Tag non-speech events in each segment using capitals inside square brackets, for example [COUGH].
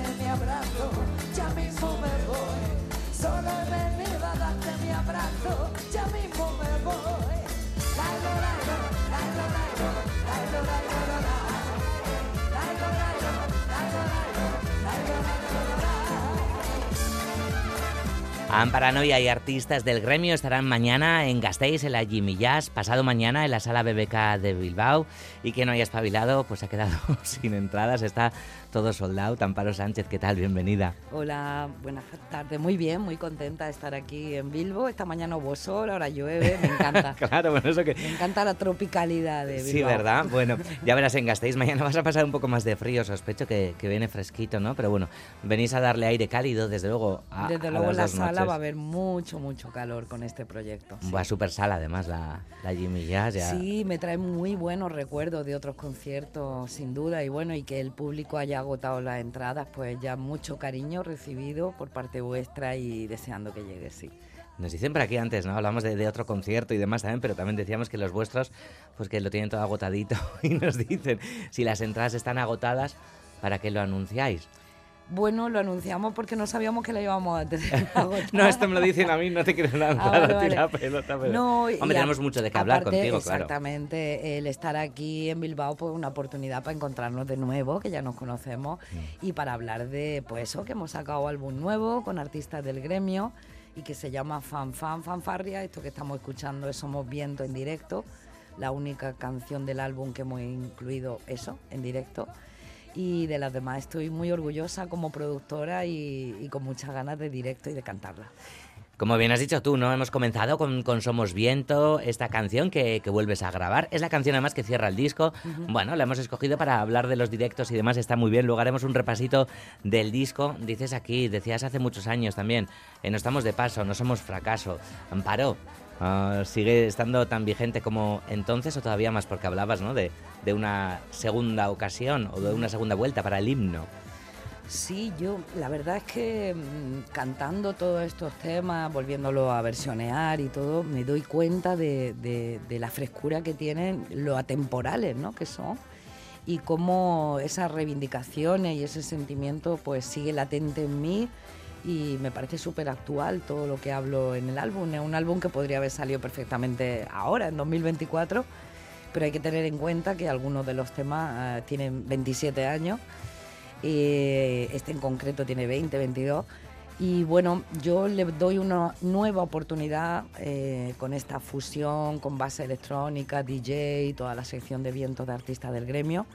darte mi abrazo, ya mismo me voy. Solo he venido a darte mi abrazo, ya mismo Amparanoia y artistas del gremio estarán mañana en Gasteiz, en la Jimmy Jazz, pasado mañana en la sala BBK de Bilbao. Y que no haya espabilado, pues ha quedado [LAUGHS] sin entradas, está todo soldado. Amparo Sánchez, ¿qué tal? Bienvenida. Hola, buenas tardes. Muy bien, muy contenta de estar aquí en Bilbo. Esta mañana hubo sol, ahora llueve, me encanta. [LAUGHS] claro, bueno, eso que... Me encanta la tropicalidad de Bilbao. Sí, ¿verdad? [LAUGHS] Bueno, ya verás en Gasteiz, mañana vas a pasar un poco más de frío, sospecho que, que viene fresquito, ¿no? Pero bueno, venís a darle aire cálido, desde luego. A, desde a luego las la sala va a haber mucho, mucho calor con este proyecto. sí. Va super sala, además, la, la Jimmy Jazz. Ya. Sí, me trae muy buenos recuerdos de otros conciertos, sin duda, y bueno, y que el público haya agotado las entradas, pues ya mucho cariño recibido por parte vuestra y deseando que llegue, sí. Nos dicen por aquí antes, ¿no? Hablamos de, de otro concierto y demás también, pero también decíamos que los vuestros, pues que lo tienen todo agotadito [LAUGHS] y nos dicen, si las entradas están agotadas, ¿para qué lo anunciáis? Bueno, lo anunciamos porque no sabíamos que la íbamos a tener. No, esto me lo dicen a mí, no te quiero lanzar Ah, vale, a ti vale. pelota, pero... No, Hombre, a- tenemos mucho de qué hablar aparte, contigo, claro. Exactamente, el estar aquí en Bilbao pues una oportunidad para encontrarnos de nuevo, que ya nos conocemos, Mm. y para hablar de pues eso, que hemos sacado álbum nuevo con artistas del gremio y que se llama Fan Fan Fanfarria, esto que estamos escuchando es Somos Viento en directo, la única canción del álbum que hemos incluido eso, en directo. Y de las demás estoy muy orgullosa como productora y, y con muchas ganas de directo y de cantarla. Como bien has dicho tú, ¿no? Hemos comenzado con, con Somos Viento, esta canción que, que vuelves a grabar. Es la canción además que cierra el disco. Bueno, la hemos escogido para hablar de los directos y demás, está muy bien. Luego haremos un repasito del disco. Dices aquí, decías hace muchos años también, eh, no estamos de paso, no somos fracaso. Amparo, ah, ¿sigue estando tan vigente como entonces o todavía más? Porque hablabas, ¿no? De, de una segunda ocasión o de una segunda vuelta para el himno. Sí, yo la verdad es que mm, cantando todos estos temas, volviéndolo a versionear y todo, me doy cuenta de, de- de la frescura que tienen, lo atemporales ¿no? que son, y cómo esas reivindicaciones y ese sentimiento pues sigue latente en mí y me parece súper actual todo lo que hablo en el álbum. Es un álbum que podría haber salido perfectamente ahora, en 2024, pero hay que tener en cuenta que algunos de los temas eh, tienen 27 años este en concreto tiene 20, 22. Y bueno, yo le doy una nueva oportunidad eh, con esta fusión con base electrónica, DJ, toda la sección de vientos de artistas del gremio.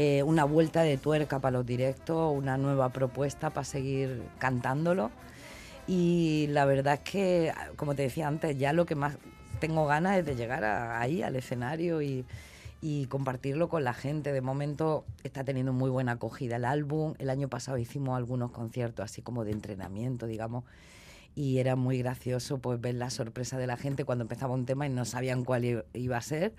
Eh, una vuelta de tuerca para los directos, una nueva propuesta para seguir cantándolo. Y la verdad es que, como te decía antes, ya lo que más tengo ganas es de llegar a- ahí, al escenario y, y compartirlo con la gente. De momento está teniendo muy buena acogida el álbum. El año pasado hicimos algunos conciertos así como de entrenamiento, digamos. Y era muy gracioso pues ver la sorpresa de la gente cuando empezaba un tema y no sabían cuál iba a ser.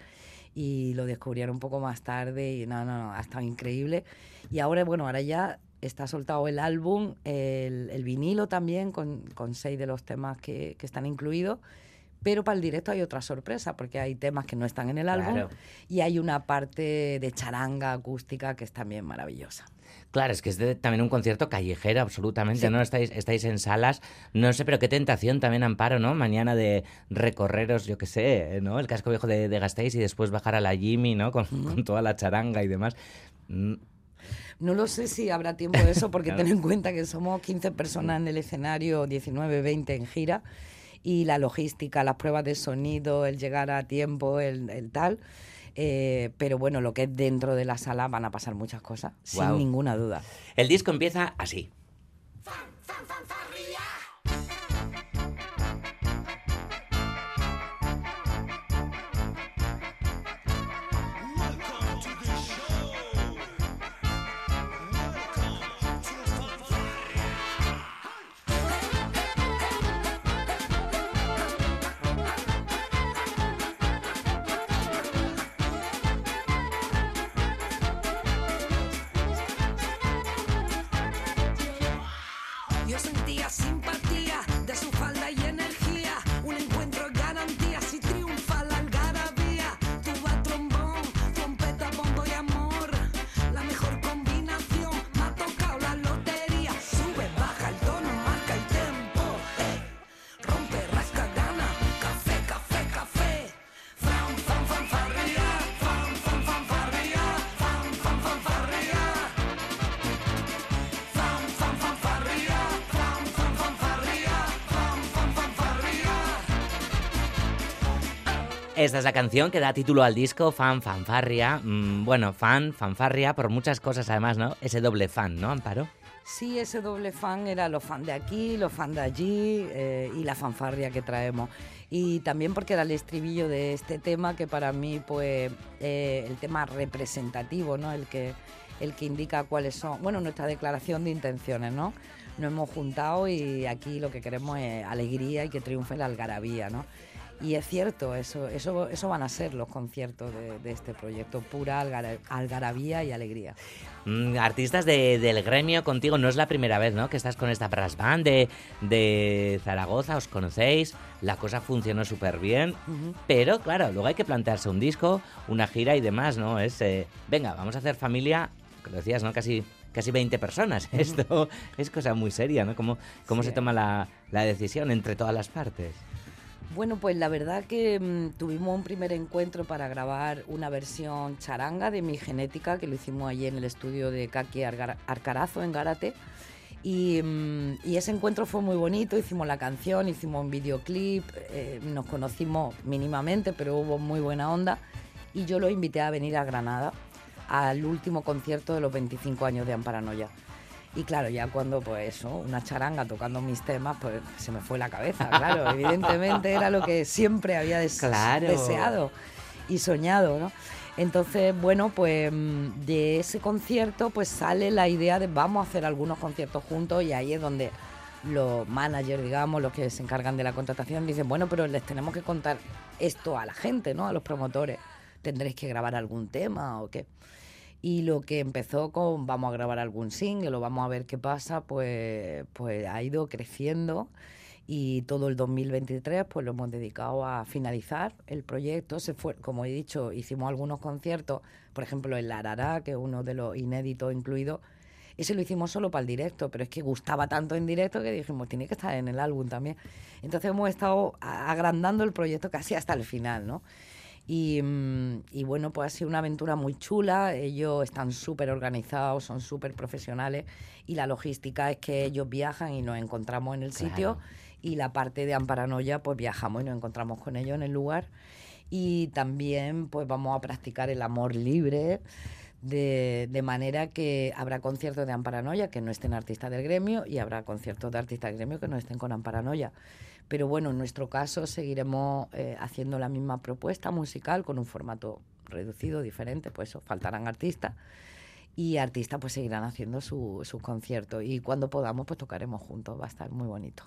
Y lo descubrieron un poco más tarde y no, no, no, ha estado increíble. Y ahora, bueno, ahora ya está soltado el álbum, el, el vinilo también, con, con seis de los temas que, que están incluidos. Pero para el directo hay otra sorpresa, porque hay temas que no están en el álbum Claro. y hay una parte de charanga acústica que es también maravillosa. Claro, es que es de- también un concierto callejero, absolutamente, Sí. ¿no? Estáis, estáis en salas, no sé, pero qué tentación también, Amparo, ¿no? Mañana de recorreros, yo qué sé, ¿no? El casco viejo de, de Gasteiz y después bajar a la Jimmy, ¿no? Con, con toda la charanga y demás. Mm, No lo sé si habrá tiempo de eso, porque [LAUGHS] Claro. ten en cuenta que somos 15 personas en el escenario, 19, 20 en gira, y la logística, las pruebas de sonido, el llegar a tiempo, el, el tal. Eh, pero bueno, lo que es dentro de la sala van a pasar muchas cosas, sin ninguna duda. El disco empieza así. Yo sentía sin Esta es la canción que da título al disco, Fan Fanfarria. Mm, bueno, fan, fanfarria, por muchas cosas además, ¿no? Ese doble fan, ¿no, Amparo? Sí, ese doble fan era los fan de aquí, los fan de allí eh, y la fanfarria que traemos. Y también porque era el estribillo de este tema que para mí, pues, eh, el tema representativo, ¿no? El que, el que indica cuáles son, bueno, nuestra declaración de intenciones, ¿no? Nos hemos juntado y aquí lo que queremos es alegría y que triunfe la algarabía, ¿no? Y es cierto, eso, eso, eso van a ser los conciertos de, este proyecto, pura algarabía y alegría. Mm, artistas del gremio contigo, no es la primera vez ¿no? que estás con esta brass band de, Zaragoza, os conocéis, la cosa funcionó súper bien, pero claro, luego hay que plantearse un disco, una gira y demás, ¿no? Es, eh, venga, vamos a hacer familia, como decías, ¿no? Casi casi 20 personas. Esto es cosa muy seria, ¿no? ¿Cómo, cómo se toma la, la, decisión entre todas las partes? Bueno, pues la verdad que mm, tuvimos un primer encuentro para grabar una versión charanga de Mi Genética, que lo hicimos allí en el estudio de Kaki Arcarazo, en Gárate. Mm, y, ese encuentro fue muy bonito, hicimos la canción, hicimos un videoclip, eh, nos conocimos mínimamente, pero hubo muy buena onda. Y yo lo invité a venir a Granada al último concierto de los 25 años de Amparanoia. Y claro, ya cuando, pues una charanga tocando mis temas, pues se me fue la cabeza, claro. Evidentemente era lo que siempre había deseado y soñado, ¿no? Entonces, bueno, pues mm, de ese concierto pues sale la idea de vamos a hacer algunos conciertos juntos y ahí es donde los managers, digamos, los que se encargan de la contratación, dicen, bueno, pero les tenemos que contar esto a la gente, ¿no? A los promotores. ¿Tendréis que grabar algún tema o qué? Y lo que empezó con vamos a grabar algún single o vamos a ver qué pasa, pues, pues ha ido creciendo y todo el 2023 pues lo hemos dedicado a finalizar el proyecto. Se fue, como he dicho, hicimos algunos conciertos, por ejemplo el Arará, que es uno de los inéditos incluidos. Ese lo hicimos solo para el directo, pero es que gustaba tanto en directo que dijimos, tiene que estar en el álbum también. Entonces hemos estado agrandando el proyecto casi hasta el final, ¿no? Mm, y, bueno, pues ha sido una aventura muy chula. Ellos están súper organizados, son súper profesionales y la logística es que ellos viajan y nos encontramos en el sitio y la parte de Amparanoia pues viajamos y nos encontramos con ellos en el lugar. Y también pues vamos a practicar el amor libre. De, de, manera que habrá conciertos de Amparanoia que no estén artistas del gremio y habrá conciertos de artistas del gremio que no estén con Amparanoia. Pero bueno, en nuestro caso seguiremos eh, haciendo la misma propuesta musical con un formato reducido, diferente, pues faltarán artistas y artistas pues seguirán haciendo sus su conciertos y cuando podamos pues tocaremos juntos, va a estar muy bonito.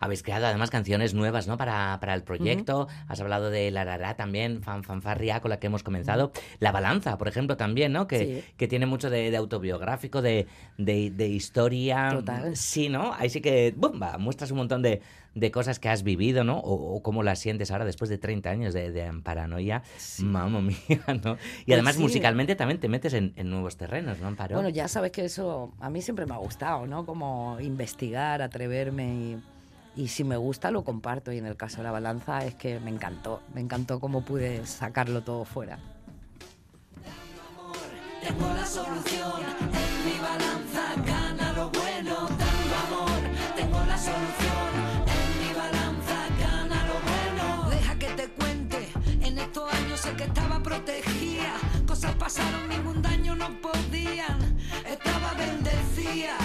Habéis creado además canciones nuevas ¿no? para, para el proyecto, has hablado de La Rara también, Fan Fanfarria con la que hemos comenzado, La Balanza por ejemplo también, ¿no? que, que tiene mucho de, autobiográfico, de, de, historia. Total. Sí, ¿no? Ahí sí que, ¡bumba! Muestras un montón de, de cosas que has vivido, ¿no? O, cómo las sientes ahora después de 30 años de, paranoia. Mamma mía, [LAUGHS] ¿no? Y pues además musicalmente también te metes en, nuevos terrenos, ¿no, Amparo? Bueno, ya sabes que eso a mí siempre me ha gustado, ¿no? Como investigar, atreverme y, y si me gusta lo comparto. Y en el caso de la balanza es que me encantó, me encantó cómo pude sacarlo todo fuera. Tengo la solución en mi balanza, que estaba protegida. Cosas pasaron, ningún daño no podían. Estaba bendecida.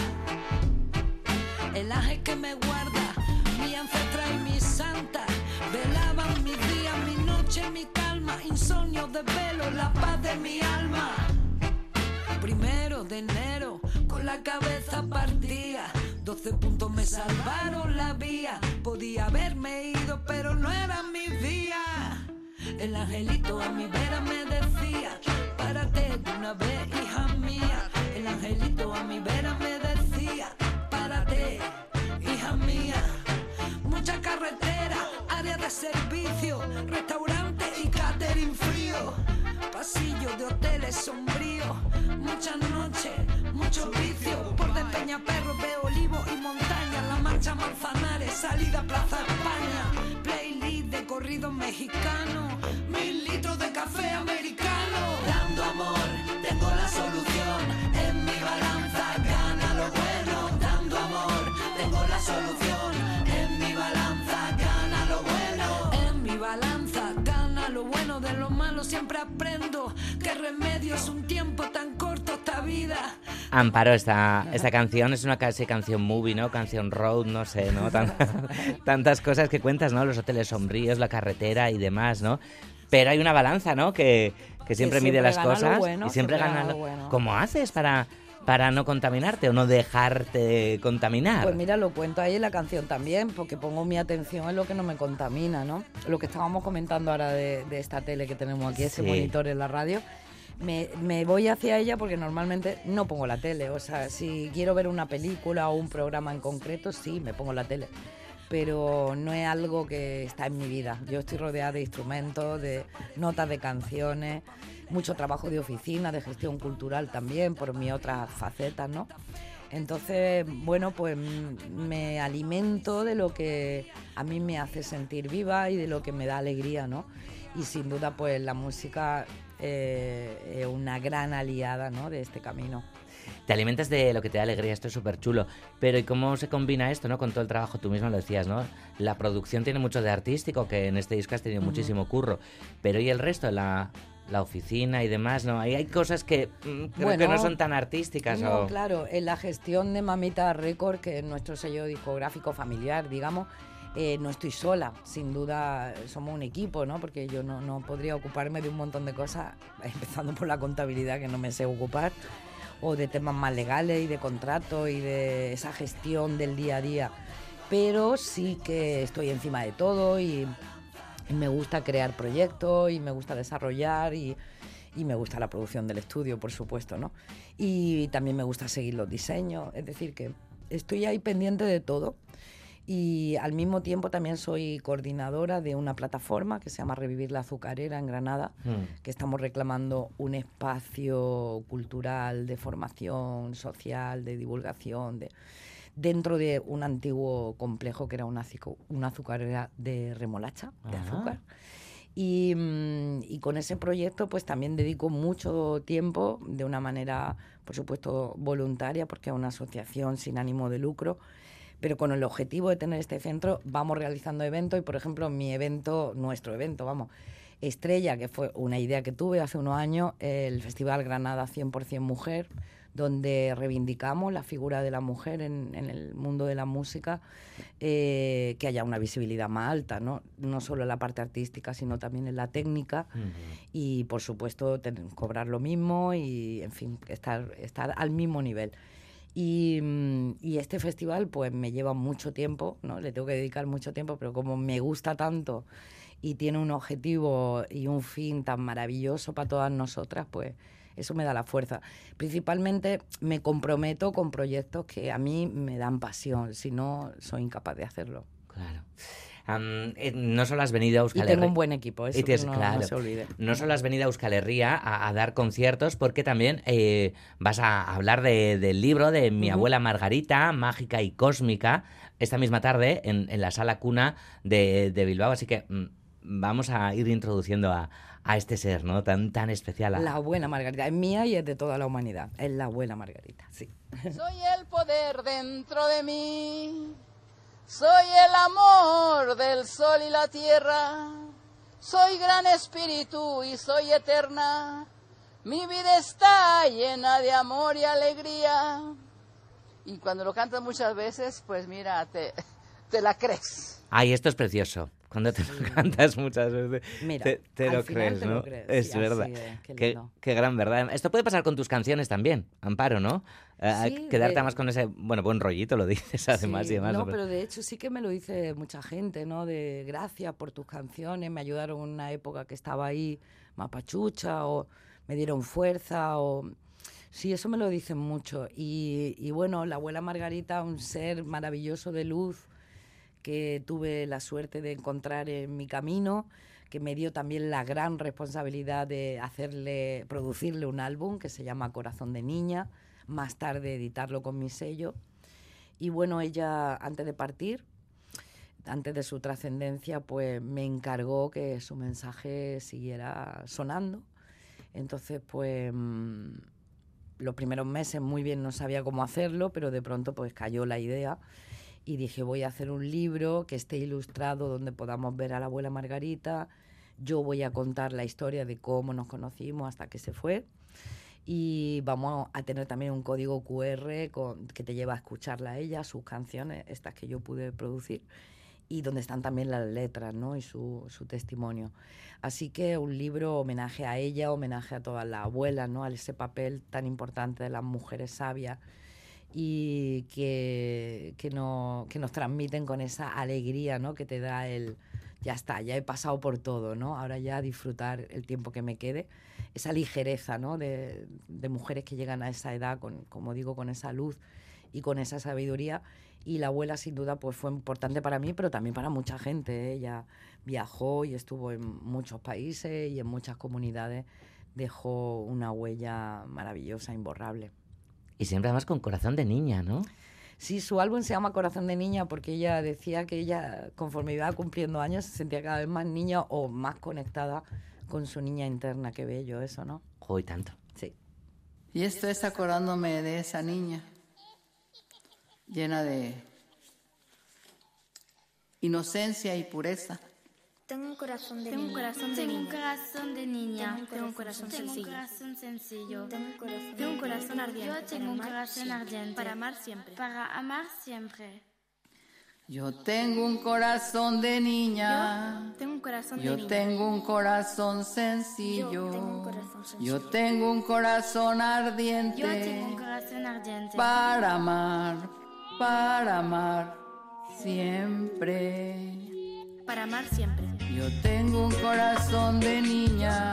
El ángel que me guarda, mi ancestra y mi santa, velaban mis días, mi noche, mi calma, insomnio de velo, la paz de mi alma. Primero de enero, con la cabeza partida. 12 puntos me salvaron la vía. Podía haberme ido, pero no era mi día. El angelito a mi vera me decía, párate de una vez, hija mía. El angelito a mi vera me decía, párate, hija mía. Mucha carretera, área de servicio, restaurante y catering frío. Pasillo de hoteles sombríos, muchas noches, mucho vicio. Por de Perro veo olivo y montaña, la marcha Manzanares, salida Plaza España. Playlist de corrido mexicano, mil litros de café gana lo bueno. Siempre tan. Amparo, esta, esta canción es una casi canción movie, ¿no? Canción road, no sé, ¿no? [LAUGHS] tantas cosas que cuentas, ¿no? Los hoteles sombríos, la carretera y demás, ¿no? Pero hay una balanza, ¿no? Que, que siempre, mide las cosas y siempre gana. Lo... Bueno. ¿Cómo haces para para no contaminarte o no dejarte contaminar? Pues mira, lo cuento ahí en la canción también, porque pongo mi atención en lo que no me contamina, ¿no? Lo que estábamos comentando ahora de, esta tele que tenemos aquí, ese monitor en la radio. Me, me, voy hacia ella porque normalmente no pongo la tele. O sea, si quiero ver una película o un programa en concreto, sí, me pongo la tele. Pero no es algo que está en mi vida. Yo estoy rodeada de instrumentos, de notas de canciones mucho trabajo de oficina, de gestión cultural también, por mi otras facetas, ¿no? Entonces, bueno, pues me alimento de lo que a mí me hace sentir viva y de lo que me da alegría, ¿no? Y sin duda, pues la música eh, es una gran aliada, ¿no? De este camino. Te alimentas de lo que te da alegría, esto es súper chulo. Pero ¿y cómo se combina esto, no? Con todo el trabajo, tú misma lo decías, ¿no? La producción tiene mucho de artístico, que en este disco has tenido muchísimo curro. Pero ¿y el resto? La, la oficina y demás, ¿no? Ahí hay cosas que mm, creo que no son tan artísticas. No, claro, en la gestión de Mamita Record, que es nuestro sello discográfico familiar, digamos, eh, no estoy sola, sin duda somos un equipo, ¿no? Porque yo no, no podría ocuparme de un montón de cosas, [LAUGHS] empezando por la contabilidad que no me sé ocupar, o de temas más legales y de contratos y de esa gestión del día a día. Pero sí que estoy encima de todo y me gusta crear proyectos y me gusta desarrollar y, me gusta la producción del estudio, por supuesto, ¿no? Y también me gusta seguir los diseños, es decir, que estoy ahí pendiente de todo. Y al mismo tiempo también soy coordinadora de una plataforma que se llama Revivir la Azucarera en Granada, mm. que estamos reclamando un espacio cultural de formación social, de divulgación, de, dentro de un antiguo complejo que era una, una azucarera de remolacha, de azúcar. Mm, y, con ese proyecto pues también dedico mucho tiempo de una manera, por supuesto, voluntaria, porque es una asociación sin ánimo de lucro, pero con el objetivo de tener este centro vamos realizando eventos y, por ejemplo, mi evento, nuestro evento, vamos, estrella, que fue una idea que tuve hace unos años, el Festival Granada 100% Mujer, donde reivindicamos la figura de la mujer en, el mundo de la música, eh, que haya una visibilidad más alta, ¿no? no solo en la parte artística, sino también en la técnica y, por supuesto, cobrar lo mismo y, en fin, estar, estar al mismo nivel. Y, mm, y, este festival pues me lleva mucho tiempo, ¿no? Le tengo que dedicar mucho tiempo, pero como me gusta tanto y tiene un objetivo y un fin tan maravilloso para todas nosotras, pues eso me da la fuerza. Principalmente me comprometo con proyectos que a mí me dan pasión, si no soy incapaz de hacerlo. Claro. Eh, no solo has venido a Euskal Herria. Y tengo un buen equipo, eso no, se olvide. No solo has venido a Euskal Herria a, dar conciertos, porque también eh, vas a hablar del libro de mi abuela Margarita, Mágica y Cósmica, esta misma tarde en, la sala cuna de, de Bilbao. Así que mm, vamos a ir introduciendo a, a este ser, ¿no? Tan, tan especial. La buena Margarita, es mía y es de toda la humanidad. Es la buena Margarita, sí. Soy el poder dentro de mí, soy el amor del sol y la tierra, soy gran espíritu y soy eterna. Mi vida está llena de amor y alegría. Y cuando lo cantas muchas veces, pues mira, te, te la crees. Ay, esto es precioso. Cuando te lo cantas muchas veces, te, lo crees, ¿no? Es verdad. qué, gran verdad. Esto puede pasar con tus canciones también, Amparo, ¿no? Eh, quedarte más con ese, bueno, buen rollito, lo dices [LAUGHS] además y demás. No, pero de hecho sí que me lo dice mucha gente, ¿no? De gracias por tus canciones, me ayudaron en una época que estaba ahí mapachucha o me dieron fuerza o... Sí, eso me lo dicen mucho. Y, y bueno, la abuela Margarita, un ser maravilloso de luz, que tuve la suerte de encontrar en mi camino, que me dio también la gran responsabilidad de hacerle, producirle un álbum que se llama Corazón de Niña, más tarde editarlo con mi sello. Y bueno, ella antes de partir, antes de su trascendencia, pues me encargó que su mensaje siguiera sonando. Entonces, pues mm, los primeros meses muy bien no sabía cómo hacerlo, pero de pronto pues cayó la idea y dije voy a hacer un libro que esté ilustrado donde podamos ver a la abuela Margarita yo voy a contar la historia de cómo nos conocimos hasta que se fue y vamos a tener también un código QR que te lleva a escucharla a ella, sus canciones, estas que yo pude producir, y donde están también las letras ¿no? y su, su testimonio. Así que un libro homenaje a ella, homenaje a todas las abuelas, ¿no? a ese papel tan importante de las mujeres sabias y que, que, no, que nos transmiten con esa alegría ¿no? que te da el, ya está, ya he pasado por todo, ¿no? Ahora ya disfrutar el tiempo que me quede, esa ligereza, ¿no? De, mujeres que llegan a esa edad, con, como digo, con esa luz y con esa sabiduría. Y la abuela, sin duda, pues fue importante para mí, pero también para mucha gente. Ella viajó y estuvo en muchos países y en muchas comunidades. Dejó una huella maravillosa, imborrable. Y siempre además con corazón de niña, ¿no? Sí, su álbum se llama Corazón de Niña porque ella decía que ella, conforme iba cumpliendo años, se sentía cada vez más niña o más conectada con su niña interna. Qué bello eso, ¿no? Hoy tanto. Sí. Y esto es acordándome de esa niña llena de inocencia y pureza. Tengo un corazón de Tengo un niña. corazón de Tengo un niña. corazón de niña. Tengo un corazón Tengo un sencillo. corazón sencillo. Tengo un corazón Tengo un corazón ardiente. Yo Yo tengo un un corazón ardiente. para amar siempre. Para amar siempre. Yo tengo un corazón de niña. Tengo un corazón de Yo niña. tengo un corazón sencillo. Yo tengo un corazón sencillo. Yo tengo un corazón ardiente. Yo tengo un corazón ardiente. para amar, para amar siempre. Para amar siempre. Yo tengo un corazón de niña.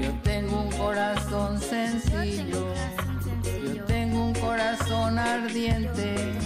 Yo tengo un corazón sencillo. Yo tengo un corazón ardiente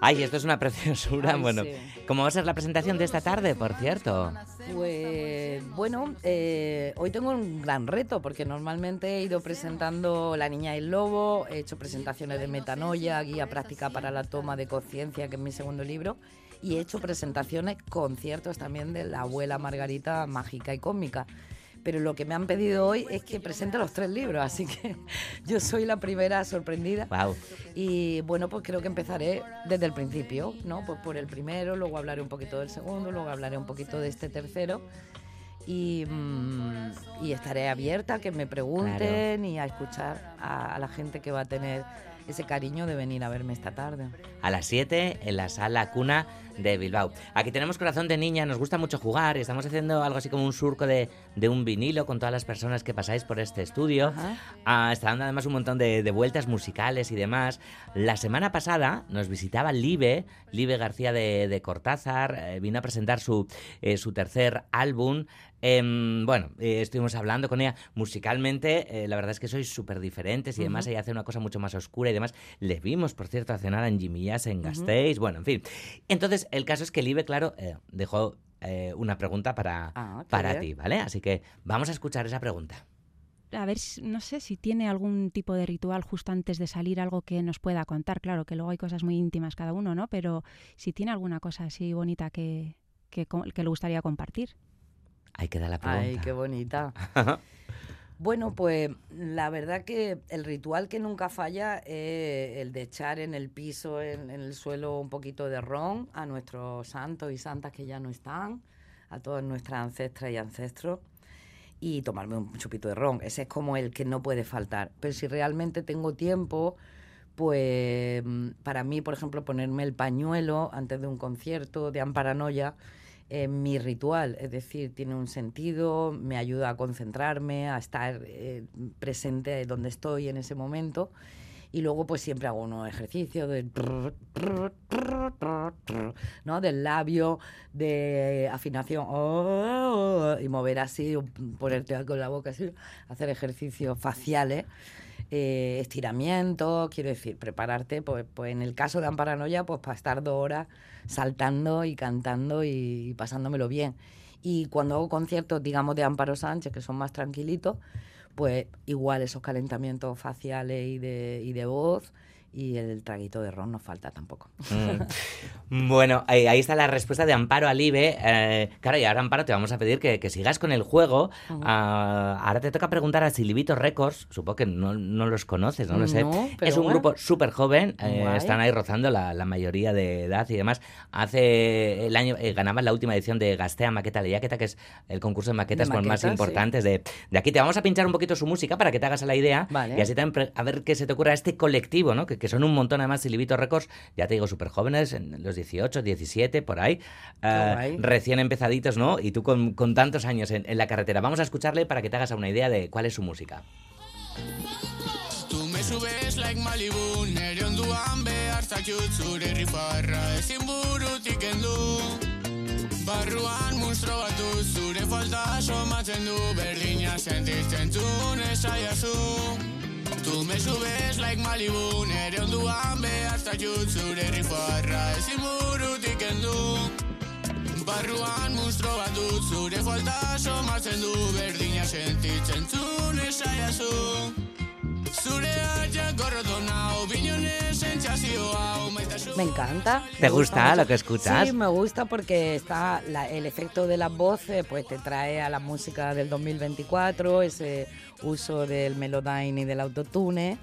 Ay, esto es una preciosura. Ay, bueno, sí. ¿cómo va a ser la presentación de esta tarde, por cierto? Pues bueno, eh, hoy tengo un gran reto porque normalmente he ido presentando La Niña y el Lobo, he hecho presentaciones de Metanoia, Guía Práctica para la Toma de Conciencia, que es mi segundo libro, y he hecho presentaciones, conciertos también de la abuela Margarita Mágica y Cósmica. Pero lo que me han pedido hoy es que presente los tres libros, así que [LAUGHS] yo soy la primera sorprendida. Wow. Y bueno, pues creo que empezaré desde el principio, ¿no? Pues por el primero, luego hablaré un poquito del segundo, luego hablaré un poquito de este tercero. Y, mm, y estaré abierta a que me pregunten y a escuchar a, a la gente que va a tener ese cariño de venir a verme esta tarde. A las 7 en la sala cuna de Bilbao. Aquí tenemos corazón de niña, nos gusta mucho jugar estamos haciendo algo así como un surco de, de un vinilo con todas las personas que pasáis por este estudio. Ah, está dando además un montón de, de vueltas musicales y demás. La semana pasada nos visitaba Libe, Libe García de, de Cortázar, eh, vino a presentar su, eh, su tercer álbum. Em, bueno, eh, estuvimos hablando con ella musicalmente, eh, la verdad es que sois súper diferentes y demás, ella hace una cosa mucho más oscura y demás. Le vimos, por cierto, a cenar en Jazz en Gasteiz, bueno, en fin. Entonces, el caso es que Libe, claro, eh, dejó una pregunta para, Ah, para bien. ti, ¿vale? Así que vamos a escuchar esa pregunta. a ver, no sé si tiene algún tipo de ritual justo antes de salir, algo que nos pueda contar. Claro que luego hay cosas muy íntimas cada uno, ¿no? Pero si tiene alguna cosa así bonita que, que le gustaría compartir. Ahí queda la pregunta. Ay, qué bonita. [LAUGHS] Bueno, pues la verdad que el ritual que nunca falla es el de echar en el piso, en, en el suelo, un poquito de ron a nuestros santos y santas que ya no están, a todas nuestras ancestras y ancestros, y tomarme un chupito de ron. Ese es como el que no puede faltar. Pero si realmente tengo tiempo, pues para mí, por ejemplo, ponerme el pañuelo antes de un concierto de Amparanoia es mi ritual, es decir, tiene un sentido, me ayuda a concentrarme, a estar eh, presente donde estoy en ese momento. Y luego pues siempre hago unos ejercicios del labio, de afinación oh, oh, y mover así, ponerte con la boca así, hacer ejercicios faciales. eh, estiramientos, quiero decir, prepararte, pues, pues en el caso de Amparanoia, pues para estar dos horas saltando y cantando y, y pasándomelo bien. Y cuando hago conciertos, digamos, de Amparo Sánchez, que son más tranquilitos, pues igual esos calentamientos faciales y de, y de voz y el traguito de ron no falta tampoco. Mm. [LAUGHS] Bueno, ahí, ahí está la respuesta de Amparo Alibe. Eh, claro, y ahora Amparo te vamos a pedir que, que sigas con el juego. Ah, ahora te toca preguntar a Silivito Records, supongo que no, no los conoces, no lo sé. No, es un bueno. grupo súper joven, eh, están ahí rozando la, la mayoría de edad y demás. Hace el año eh, ganaban la última edición de Gastea Maqueta Leyaqueta, que es el concurso de maquetas De más maquetas, sí. importantes de, de aquí. Te vamos a pinchar un poquito su música para que te hagas a la idea Vale. y así también a ver qué se te ocurre a este colectivo, ¿no? Que, que son un montón además Silivito Records, ya te digo, súper jóvenes, en los 18, 17, por ahí, eh, recién empezaditos, ¿no? Y tú con, con tantos años en, en la carretera. Vamos a escucharle para que te hagas una idea de cuál es su música. Tu me subes like Malibu Nere onduan behar zakiut zure rifarra Ezin burutik endu Barruan monstro batu zure falta somatzen du Berdina sentitzen zuen esaiazu Tu me subes like Malibu Nere onduan behar zakiut zure rifarra. Ezin burutik endu Barruan monstro bat dut zure falta somatzen du Berdina sentitzen zuen esaiazu Me encanta. ¿Te me gusta lo que escuchas? Sí, me gusta porque está la- el efecto de las voces, pues te trae a la música del 2024, ese uso del melodyne y del autotune.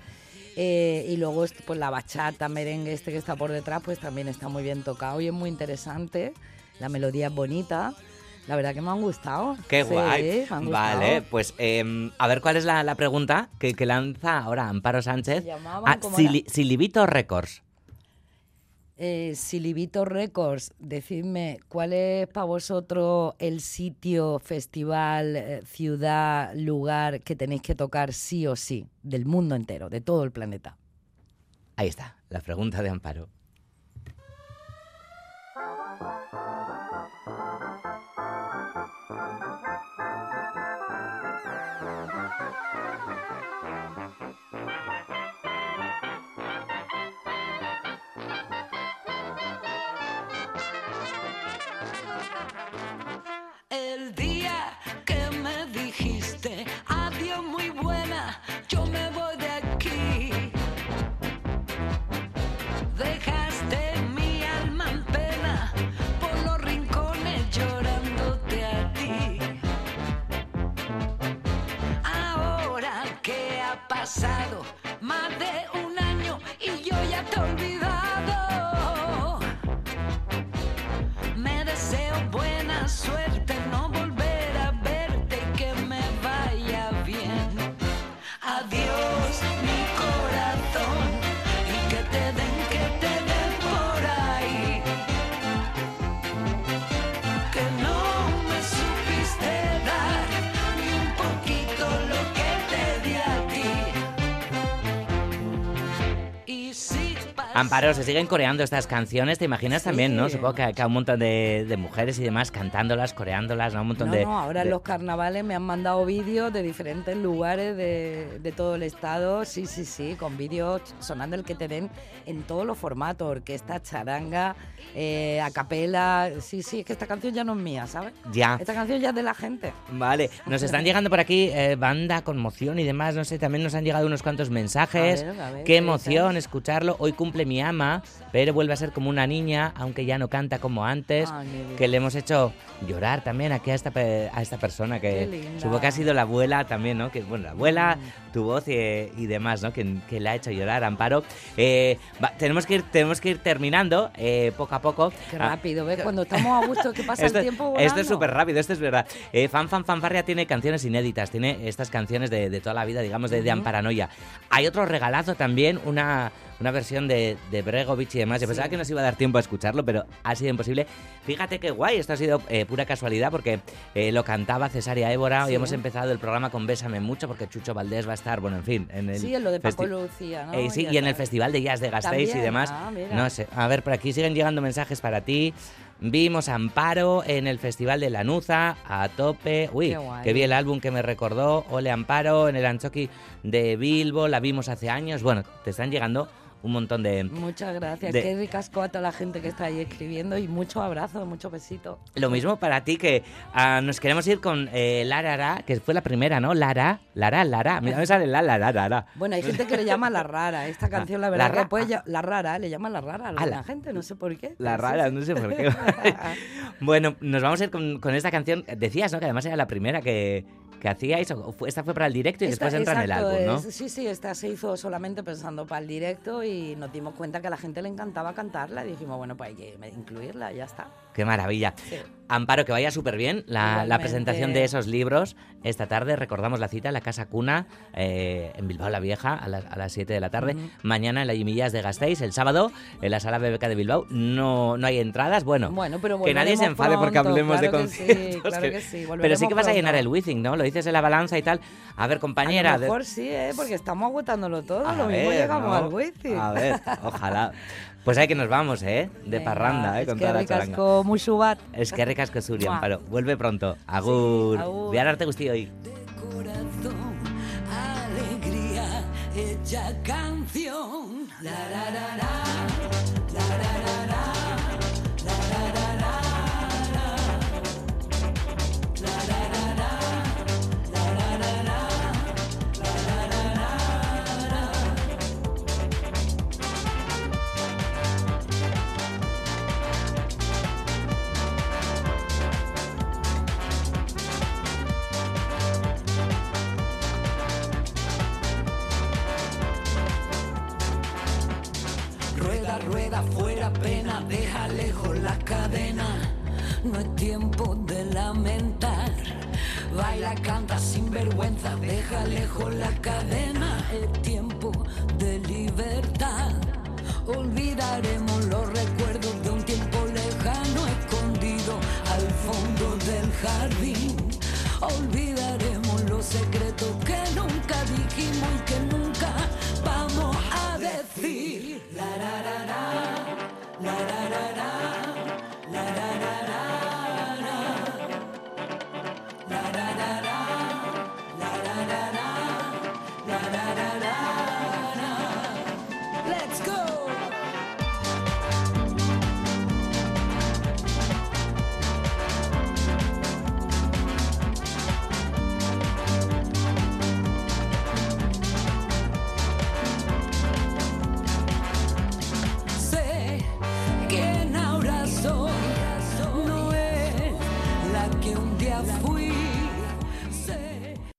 Eh, y luego pues la bachata, merengue este que está por detrás, pues también está muy bien tocado y es muy interesante. La melodía es bonita. La verdad que me han gustado. ¡Qué Sí, guay! me han gustado. Vale, pues em, a ver cuál es la, la pregunta que, que lanza ahora Amparo Sánchez Llamaban a como Sili- Silivito Records. Eh, Silivito Records, decidme, ¿cuál es para vosotros el sitio, festival, eh, ciudad, lugar que tenéis que tocar sí o sí, del mundo entero, de todo el planeta? Ahí está, la pregunta de Amparo. Amparo, se siguen coreando estas canciones, ¿te imaginas también, no? Supongo que, que hay un montón de, de mujeres y demás cantándolas, coreándolas, ¿no? Un montón No, de... no, ahora de- en los carnavales me han mandado vídeos de diferentes lugares de, de todo el estado, sí, sí, sí, con vídeos sonando el que te den en todos los formatos, orquesta, charanga, eh, a capela, sí, sí, es que esta canción ya no es mía, ¿sabes? Ya. Esta canción ya es de la gente. Vale, nos están [LAUGHS] llegando por aquí eh, banda, conmoción y demás, no sé, también nos han llegado unos cuantos mensajes. A ver, a ver, Qué ¿qué emoción escucharlo. Hoy cumple mi ama, pero vuelve a ser como una niña, aunque ya no canta como antes. Ay, que le hemos hecho llorar también aquí a esta, a esta persona que. Mm. supongo que ha sido la abuela también, ¿no? Que, bueno, la abuela, tu voz y, y demás, ¿no? Que, que le ha hecho llorar, Amparo. Eh, va, tenemos, que ir, tenemos que ir terminando eh, poco a poco. Qué Ah, rápido, ¿ves? Cuando estamos a gusto, que pasa esto, el tiempo esto es volando. súper rápido, esto es verdad. Eh, Fan Fan Fanfarria tiene canciones inéditas, tiene estas canciones de, de toda la vida, digamos, de, de Amparanoia. Hay otro regalazo también, una, una versión de, de, de Bregovic y demás. Yo pensaba que nos iba a dar tiempo a escucharlo, pero ha sido imposible. Fíjate qué guay, esto ha sido eh, pura casualidad porque eh, lo cantaba Cesaria Évora. Sí. hemos empezado el programa con Bésame mucho porque Chucho Valdés va a estar, bueno, en fin. En el Sí, en lo de Paco Lucía, ¿no? Eh, sí, y en el. Festival de Jazz de Gasteiz y demás. ah, no sé. A ver, por aquí siguen llegando mensajes para ti. Vimos a Amparo en el Festival de Lanuza, a tope. Uy, Qué guay. que vi el álbum que me recordó. Ole Amparo en el Anchoqui de Bilbo, la vimos hace años. Bueno, te están llegando un montón de... Muchas gracias. de- Qué ricasco a toda la gente que está ahí escribiendo y muchos abrazos, muchos besitos. Lo mismo para ti que ah, nos queremos ir con eh, Lara, Ra, que fue la primera, ¿no? Lara, Lara, Lara. Mira, me sale la, la, la, la. Bueno, hay gente que le llama la rara. Esta canción, la verdad, que puede la rara, le llama la rara a la- gente, no sé por qué. La rara, no sé por [LAUGHS] qué. [LAUGHS] bueno, nos vamos a ir con, con esta canción. Decías, ¿no? Que además era la primera que, que hacíais. Esta fue para el directo y Esta- después entra en el álbum, ¿no? es- sí, sí, esta se hizo solamente pensando para el directo y nos dimos cuenta que a la gente le encantaba cantarla y dijimos, bueno, pues hay que incluirla, ya está. Qué maravilla. Sí. Amparo, que vaya súper bien la, la presentación de esos libros. Esta tarde recordamos la cita en la Casa Cuna, eh, en Bilbao la Vieja, a, las- a las 7 de la tarde. Ujú. Mañana en la Yimillas de Gasteiz, el sábado, en la Sala BBK de Bilbao. No, no hay entradas. Bueno, Bueno, pero que nadie se enfade porque pronto, hablemos de claro sí, conciertos. claro que- que sí, Pero sí que vas a llenar el Wizzing, ¿no? Lo dices en la balanza y tal. A ver, compañera. a lo de- mejor sí, ¿eh? porque estamos agotándolo todo, A lo mismo ver, llegamos ¿no? al wifi. A ver, ojalá. [LAUGHS] Pues ahí que nos vamos, ¿eh? De Venga, parranda, ¿eh? es Con que toda la ricasco charanga. musu bat. Es que ricasco Zuri, Mua. Amparo. Vuelve pronto. Agur. agur. Voy a darte gustillo hoy. corazón, alegría hecha canción. La, ra, ra, la, fuera pena, deja lejos la cadena. No es tiempo de lamentar. Baila, canta sin vergüenza, deja lejos la cadena. Es tiempo de libertad. Olvidaremos los recuerdos de un tiempo lejano escondido al fondo del jardín. Olvidaremos